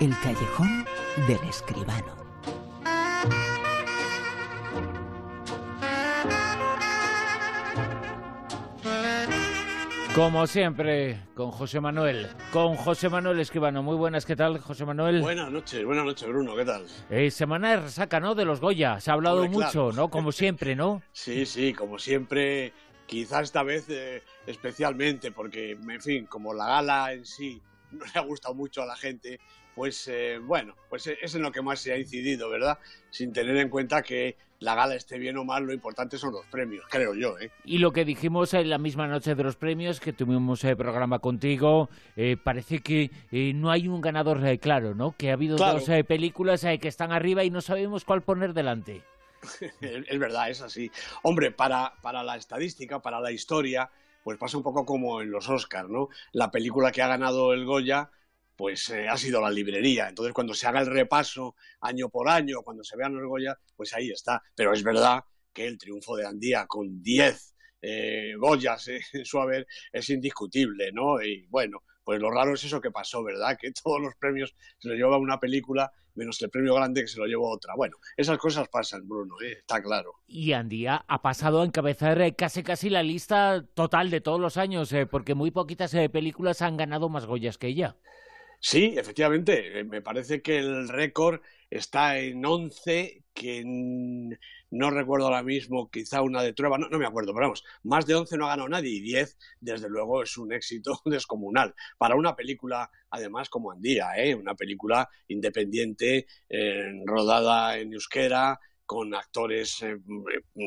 El callejón del escribano. Como siempre, con José Manuel. Con José Manuel Escribano. Muy buenas, ¿qué tal, José Manuel? Buenas noches, buenas noches, Bruno, ¿qué tal? Eh, semana de resaca, ¿no? De los Goya. Se ha hablado mucho, ¿no? Como siempre, ¿no? Sí, sí, como siempre. Quizás esta vez eh, especialmente, porque, en fin, como la gala en sí no le ha gustado mucho a la gente, pues eh, bueno, pues es en lo que más se ha incidido, ¿verdad? Sin tener en cuenta que la gala esté bien o mal, lo importante son los premios, creo yo. ¿eh? Y lo que dijimos en la misma noche de los premios, que tuvimos el programa contigo, eh, parece que eh, no hay un ganador eh, claro, ¿no? Que ha habido dos películas que están arriba y no sabemos cuál poner delante. es verdad, es así. Hombre, para, para la estadística, para la historia, pues pasa un poco como en los Oscars, ¿no? La película que ha ganado el Goya pues eh, ha sido la librería. Entonces, cuando se haga el repaso año por año, cuando se vean los Goya, pues ahí está. Pero es verdad que el triunfo de Andía con 10 eh, Goyas en su haber es indiscutible, ¿no? Y bueno, pues lo raro es eso que pasó, ¿verdad? Que todos los premios se los lleva una película, menos el premio grande que se lo llevó otra. Bueno, esas cosas pasan, Bruno, ¿eh? está claro. Y Andía ha pasado a encabezar eh, casi casi la lista total de todos los años, porque muy poquitas películas han ganado más Goyas que ella. Sí, efectivamente. Eh, me parece que el récord está en 11, que no recuerdo ahora mismo, quizá una de Trueba, no, me acuerdo, pero vamos, más de 11 no ha ganado nadie y 10, desde luego, es un éxito descomunal. Para una película, además, como Andía, ¿eh? una película independiente, eh, rodada en euskera, con actores eh,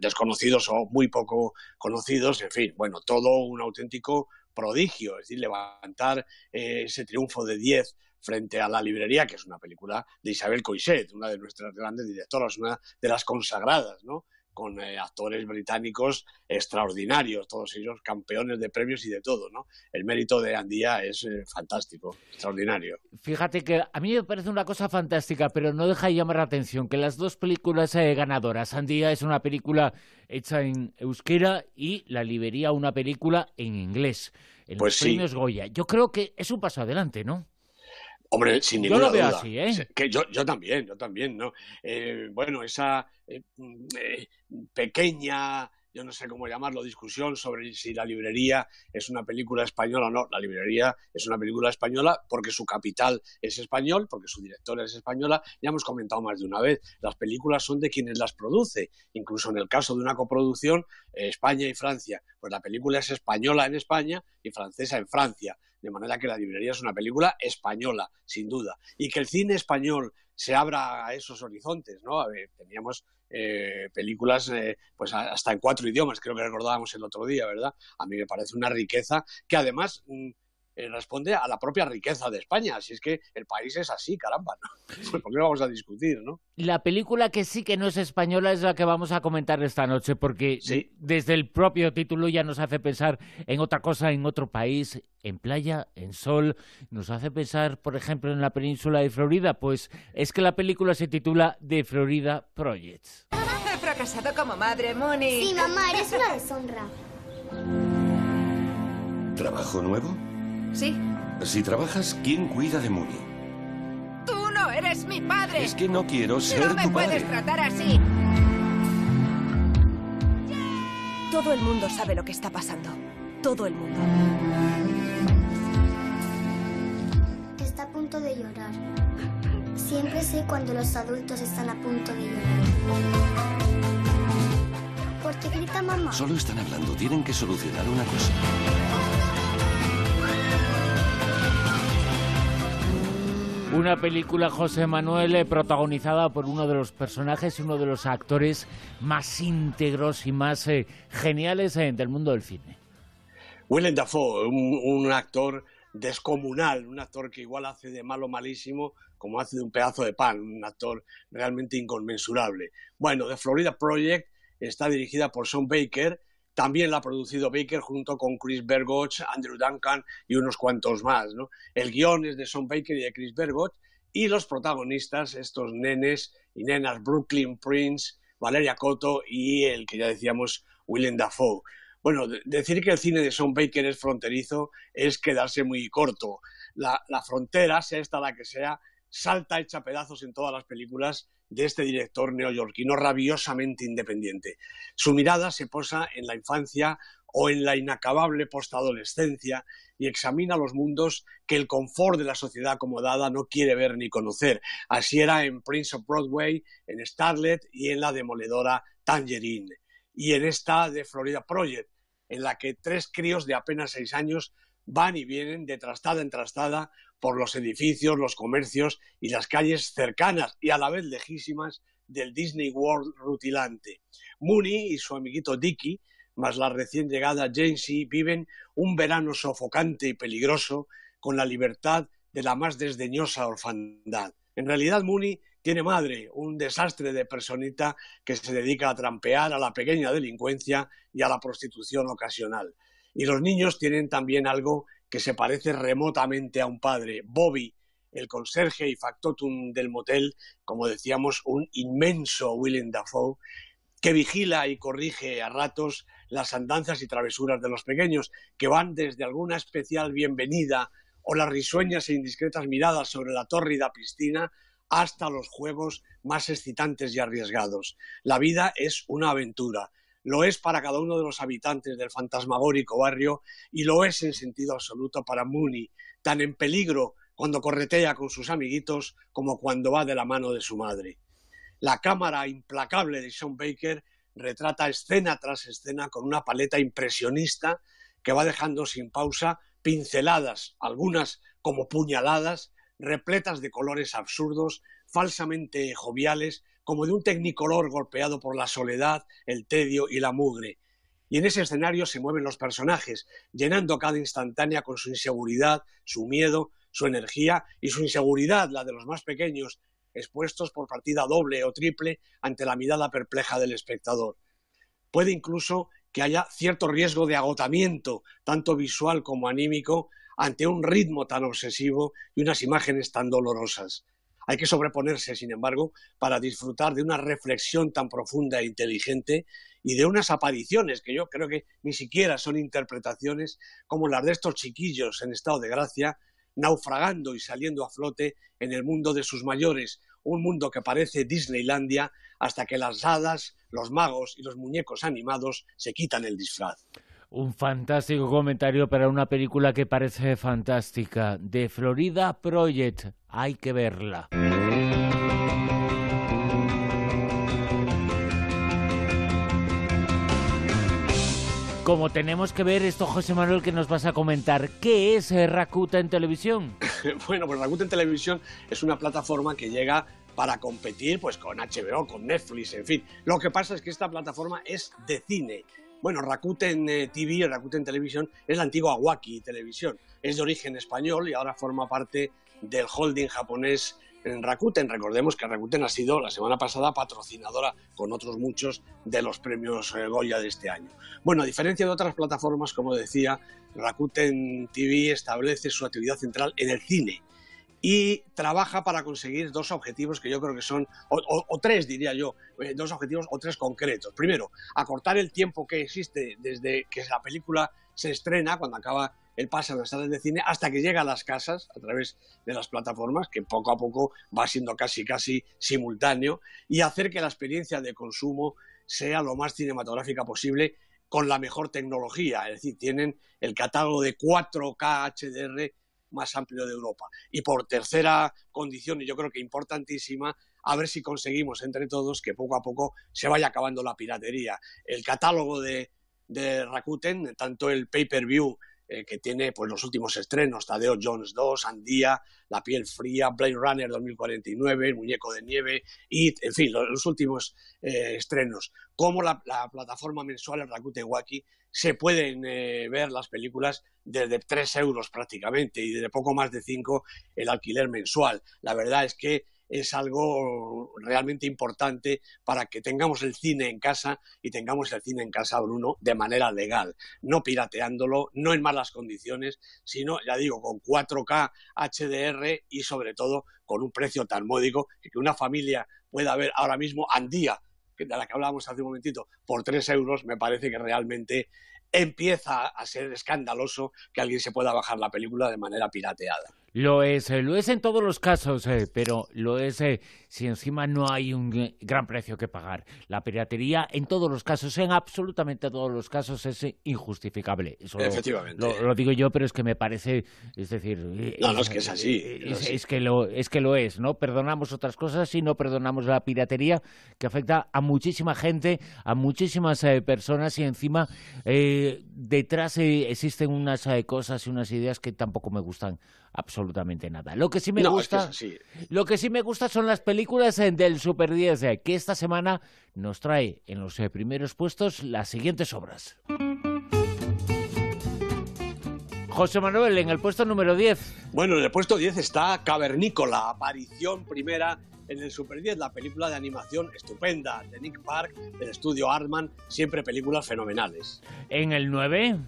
desconocidos o muy poco conocidos, en fin, bueno, todo un auténtico prodigio, es decir, levantar eh, ese triunfo de 10 frente a La Librería, que es una película de Isabel Coixet, una de nuestras grandes directoras, una de las consagradas, ¿no? Con eh, actores británicos extraordinarios, todos ellos campeones de premios y de todo, ¿no? El mérito de Andía es eh, fantástico, extraordinario. Fíjate que a mí me parece una cosa fantástica, pero no deja de llamar la atención que las dos películas ganadoras, Andía es una película hecha en euskera y La Librería una película en inglés. En pues los premios Goya. Yo creo que es un paso adelante, ¿no? Hombre, sin ninguna Yo lo veo duda. así, ¿eh? Que yo, yo también, yo también, ¿no? Eh, bueno, esa eh, eh, pequeña yo no sé cómo llamarlo, discusión sobre si la librería es una película española o no. La librería es una película española porque su capital es español, porque su directora es española. Ya hemos comentado más de una vez, las películas son de quienes las produce. Incluso en el caso de una coproducción, eh, España y Francia, pues la película es española en España y francesa en Francia. De manera que la librería es una película española, sin duda. Y que el cine español se abra a esos horizontes, ¿no? A ver, teníamos eh, películas eh, pues hasta en cuatro idiomas, creo que recordábamos el otro día, ¿verdad? A mí me parece una riqueza que además mm, eh, responde a la propia riqueza de España. Así es que el país es así, caramba. ¿no? Pues ¿Por qué vamos a discutir, no? La película que sí que no es española es la que vamos a comentar esta noche, porque sí. desde el propio título ya nos hace pensar en otra cosa, en otro país, en playa, en sol. Nos hace pensar, por ejemplo, en la península de Florida. Pues es que la película se titula The Florida Project. He fracasado como madre, Moni. Sí, mamá, eres una deshonra. ¿Trabajo nuevo? Sí. Si trabajas, ¿quién cuida de Mooney? ¡Tú no eres mi padre! Es que no quiero ser no me tu puedes padre. tratar así. Todo el mundo sabe lo que está pasando. Todo el mundo. Está a punto de llorar. Siempre sé cuando los adultos están a punto de llorar. ¿Por qué grita mamá? Solo están hablando, tienen que solucionar una cosa. Una película, José Manuel, eh, protagonizada por uno de los personajes y uno de los actores más íntegros y más eh, geniales eh, del mundo del cine. Willem Dafoe, un, un, actor descomunal, un actor que igual hace de malo malísimo como hace de un pedazo de pan, un actor realmente inconmensurable. Bueno, The Florida Project está dirigida por Sean Baker, también la ha producido Baker junto con Chris Bergoch, Andrew Duncan y unos cuantos más. El guion es de Sean Baker y de Chris Bergoch y los protagonistas, estos nenes y nenas Brooklyn Prince, Valeria Cotto y el que ya decíamos, Willem Dafoe. Bueno, decir que el cine de Sean Baker es fronterizo es quedarse muy corto. La frontera, sea esta la que sea, salta hecha pedazos en todas las películas de este director neoyorquino rabiosamente independiente. Su mirada se posa en la infancia o en la inacabable postadolescencia y examina los mundos que el confort de la sociedad acomodada no quiere ver ni conocer. Así era en Prince of Broadway, en Starlet y en la demoledora Tangerine. Y en esta de Florida Project, en la que tres críos de apenas seis años van y vienen de trastada en trastada por los edificios, los comercios y las calles cercanas y a la vez lejísimas del Disney World rutilante. Mooney y su amiguito Dicky, más la recién llegada Jancy, viven un verano sofocante y peligroso con la libertad de la más desdeñosa orfandad. En realidad, Mooney tiene madre, un desastre de personita que se dedica a trampear a la pequeña delincuencia y a la prostitución ocasional. Y los niños tienen también algo que se parece remotamente a un padre. Bobby, el conserje y factotum del motel, como decíamos, un inmenso Willem Dafoe, que vigila y corrige a ratos las andanzas y travesuras de los pequeños, que van desde alguna especial bienvenida o las risueñas e indiscretas miradas sobre la tórrida piscina hasta los juegos más excitantes y arriesgados. La vida es una aventura, lo es para cada uno de los habitantes del fantasmagórico barrio y lo es en sentido absoluto para Mooney, tan en peligro cuando corretea con sus amiguitos como cuando va de la mano de su madre. La cámara implacable de Sean Baker retrata escena tras escena con una paleta impresionista que va dejando sin pausa pinceladas, algunas como puñaladas, repletas de colores absurdos, falsamente joviales, como de un tecnicolor golpeado por la soledad, el tedio y la mugre. Y en ese escenario se mueven los personajes, llenando cada instantánea con su inseguridad, su miedo, su energía y su inseguridad, la de los más pequeños, expuestos por partida doble o triple ante la mirada perpleja del espectador. Puede incluso que haya cierto riesgo de agotamiento, tanto visual como anímico, ante un ritmo tan obsesivo y unas imágenes tan dolorosas. Hay que sobreponerse, sin embargo, para disfrutar de una reflexión tan profunda e inteligente y de unas apariciones que yo creo que ni siquiera son interpretaciones como las de estos chiquillos en estado de gracia, naufragando y saliendo a flote en el mundo de sus mayores, un mundo que parece Disneylandia hasta que las hadas, los magos y los muñecos animados se quitan el disfraz. Un fantástico comentario para una película que parece fantástica. De Florida Project. Hay que verla. Como tenemos que ver esto, José Manuel, que nos vas a comentar, ¿qué es Rakuten Televisión? bueno, pues Rakuten Televisión es una plataforma que llega para competir pues con HBO, con Netflix, en fin. Lo que pasa es que esta plataforma es de cine bueno, Rakuten eh, TV, Rakuten Television, es la antigua Waki Televisión. Es de origen español y ahora forma parte del holding japonés en Rakuten. Recordemos que Rakuten ha sido la semana pasada patrocinadora con otros muchos de los premios eh, Goya de este año. Bueno, a diferencia de otras plataformas, como decía, Rakuten TV establece su actividad central en el cine y trabaja para conseguir dos objetivos que yo creo que son, o, tres diría yo, eh, dos objetivos o tres concretos. Primero, acortar el tiempo que existe desde que la película se estrena, cuando acaba el pase a las salas de cine, hasta que llega a las casas a través de las plataformas, que poco a poco va siendo casi, casi simultáneo, y hacer que la experiencia de consumo sea lo más cinematográfica posible con la mejor tecnología. Es decir, tienen el catálogo de 4K HDR más amplio de Europa. Y por tercera condición, y yo creo que importantísima, a ver si conseguimos entre todos que poco a poco se vaya acabando la piratería. El catálogo de, de Rakuten, tanto el pay-per-view eh, que tiene pues los últimos estrenos, Tadeo Jones 2, Andía, La piel fría, Blade Runner 2049, El muñeco de nieve y, en fin, los, últimos eh, estrenos. Como la, plataforma mensual, Rakuten Waki, se pueden eh, ver las películas desde 3 euros prácticamente y de poco más de 5 el alquiler mensual. La verdad es que es algo realmente importante para que tengamos el cine en casa y tengamos el cine en casa, Bruno, de manera legal, no pirateándolo, no en malas condiciones, sino, ya digo, con 4K HDR y sobre todo con un precio tan módico que una familia pueda ver ahora mismo Andía, de la que hablábamos hace un momentito, por 3 euros, me parece que realmente empieza a ser escandaloso que alguien se pueda bajar la película de manera pirateada. Lo es, eh, lo es en todos los casos, eh, pero lo es eh, si encima no hay un gran precio que pagar. La piratería en todos los casos, en absolutamente todos los casos, es injustificable. Efectivamente. Lo, digo yo, pero es que me parece, es decir... No, no, es que es así. Es, que lo, es que lo es, ¿no? Perdonamos otras cosas y no perdonamos la piratería que afecta a muchísima gente, a muchísimas personas y encima detrás existen unas cosas y unas ideas que tampoco me gustan absolutamente nada. Lo que sí me gusta, lo que sí me gusta son las películas eh, del Super 10 eh, que esta semana nos trae en los eh, primeros puestos las siguientes obras. José Manuel, en el puesto número 10. Bueno, en el puesto 10 está Cavernícola, aparición primera en el Super 10, la película de animación estupenda de Nick Park, del estudio Artman, siempre películas fenomenales. En el 9.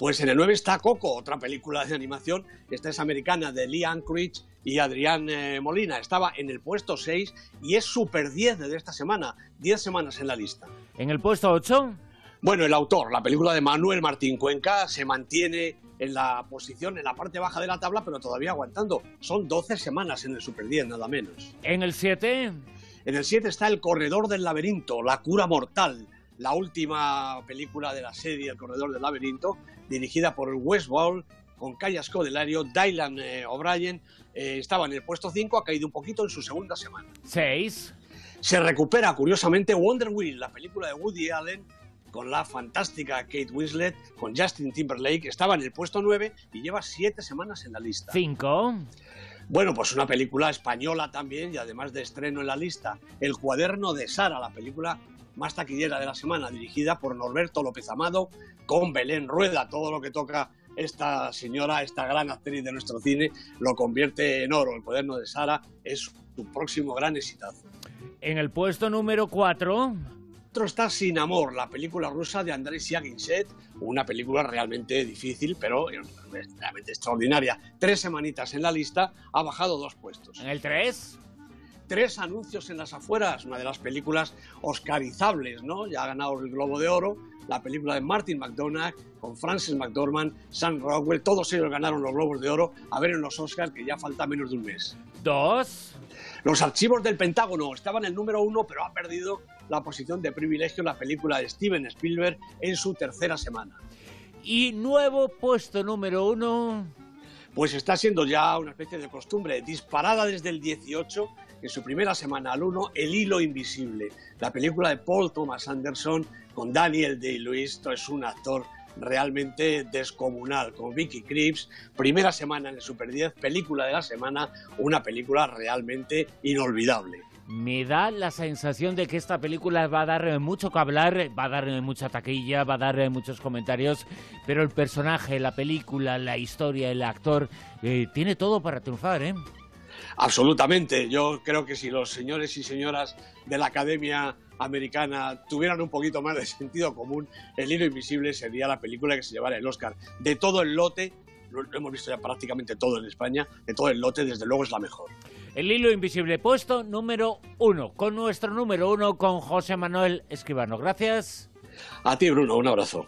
Pues en el 9 está Coco, otra película de animación. Esta es americana de Lee Anchorage y Adrián eh, Molina. Estaba en el puesto 6 y es Super 10 de esta semana. 10 semanas en la lista. ¿En el puesto 8? Bueno, el autor, la película de Manuel Martín Cuenca, se mantiene en la posición, en la parte baja de la tabla, pero todavía aguantando. Son 12 semanas en el Super 10, nada menos. ¿En el 7? En el 7 está El Corredor del Laberinto, La Cura Mortal, la última película de la serie El Corredor del Laberinto, dirigida por Wes Ball, con Kaya Scodelario, Dylan eh, O'Brien, eh, estaba en el puesto 5, ha caído un poquito en su segunda semana. 6. Se recupera, curiosamente, Wonder Wheel, la película de Woody Allen, con la fantástica Kate Winslet, con Justin Timberlake, estaba en el puesto 9 y lleva 7 semanas en la lista. 5. Bueno, pues una película española también y además de estreno en la lista, El cuaderno de Sara, la película más taquillera de la semana, dirigida por Norberto López Amado, con Belén Rueda. Todo lo que toca esta señora, esta gran actriz de nuestro cine, lo convierte en oro. El cuaderno de Sara es su próximo gran exitazo. En el puesto número 4... Otro está Sin Amor, la película rusa de Andrei Siaginset, una película realmente difícil, pero realmente extraordinaria. Tres semanitas en la lista, ha bajado dos puestos. ¿En el 3? Tres anuncios en las afueras, una de las películas oscarizables, ¿no? Ya ha ganado el Globo de Oro, la película de Martin McDonagh con Francis McDormand, Sam Rockwell, todos ellos ganaron los Globos de Oro, a ver en los Oscars que ya falta menos de un mes. Dos. Los archivos del Pentágono estaban en el número uno, pero ha perdido la posición de privilegio la película de Steven Spielberg en su tercera semana. Y nuevo puesto número uno. Pues está siendo ya una especie de costumbre, disparada desde el 18 en su primera semana al 1, El hilo invisible, la película de Paul Thomas Anderson con Daniel Day-Lewis, esto es un actor realmente descomunal, con Vicky Krieps, primera semana en el Super 10, película de la semana, una película realmente inolvidable. Me da la sensación de que esta película va a dar mucho que hablar, va a dar mucha taquilla, va a dar muchos comentarios, pero el personaje, la película, la historia, el actor, eh, tiene todo para triunfar, ¿eh? Absolutamente. Yo creo que si los señores y señoras de la Academia Americana tuvieran un poquito más de sentido común, El hilo invisible sería la película que se llevara el Oscar. De todo el lote, lo hemos visto ya prácticamente todo en España, de todo el lote, desde luego es la mejor. El hilo invisible puesto número uno, con nuestro número uno, con José Manuel Escribano. Gracias. A ti, Bruno, un abrazo.